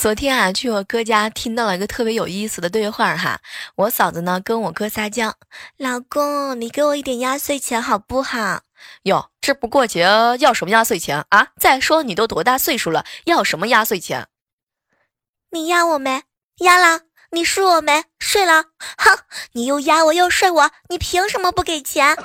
昨天啊，去我哥家听到了一个特别有意思的对话。哈，我嫂子呢？跟我哥撒娇：老公，你给我一点压岁钱好不好？哟，这不过节，要什么压岁钱啊？再说你都多大岁数了，要什么压岁钱？你压我没压了？你睡我没睡了？哼，你又压我又睡我，你凭什么不给钱？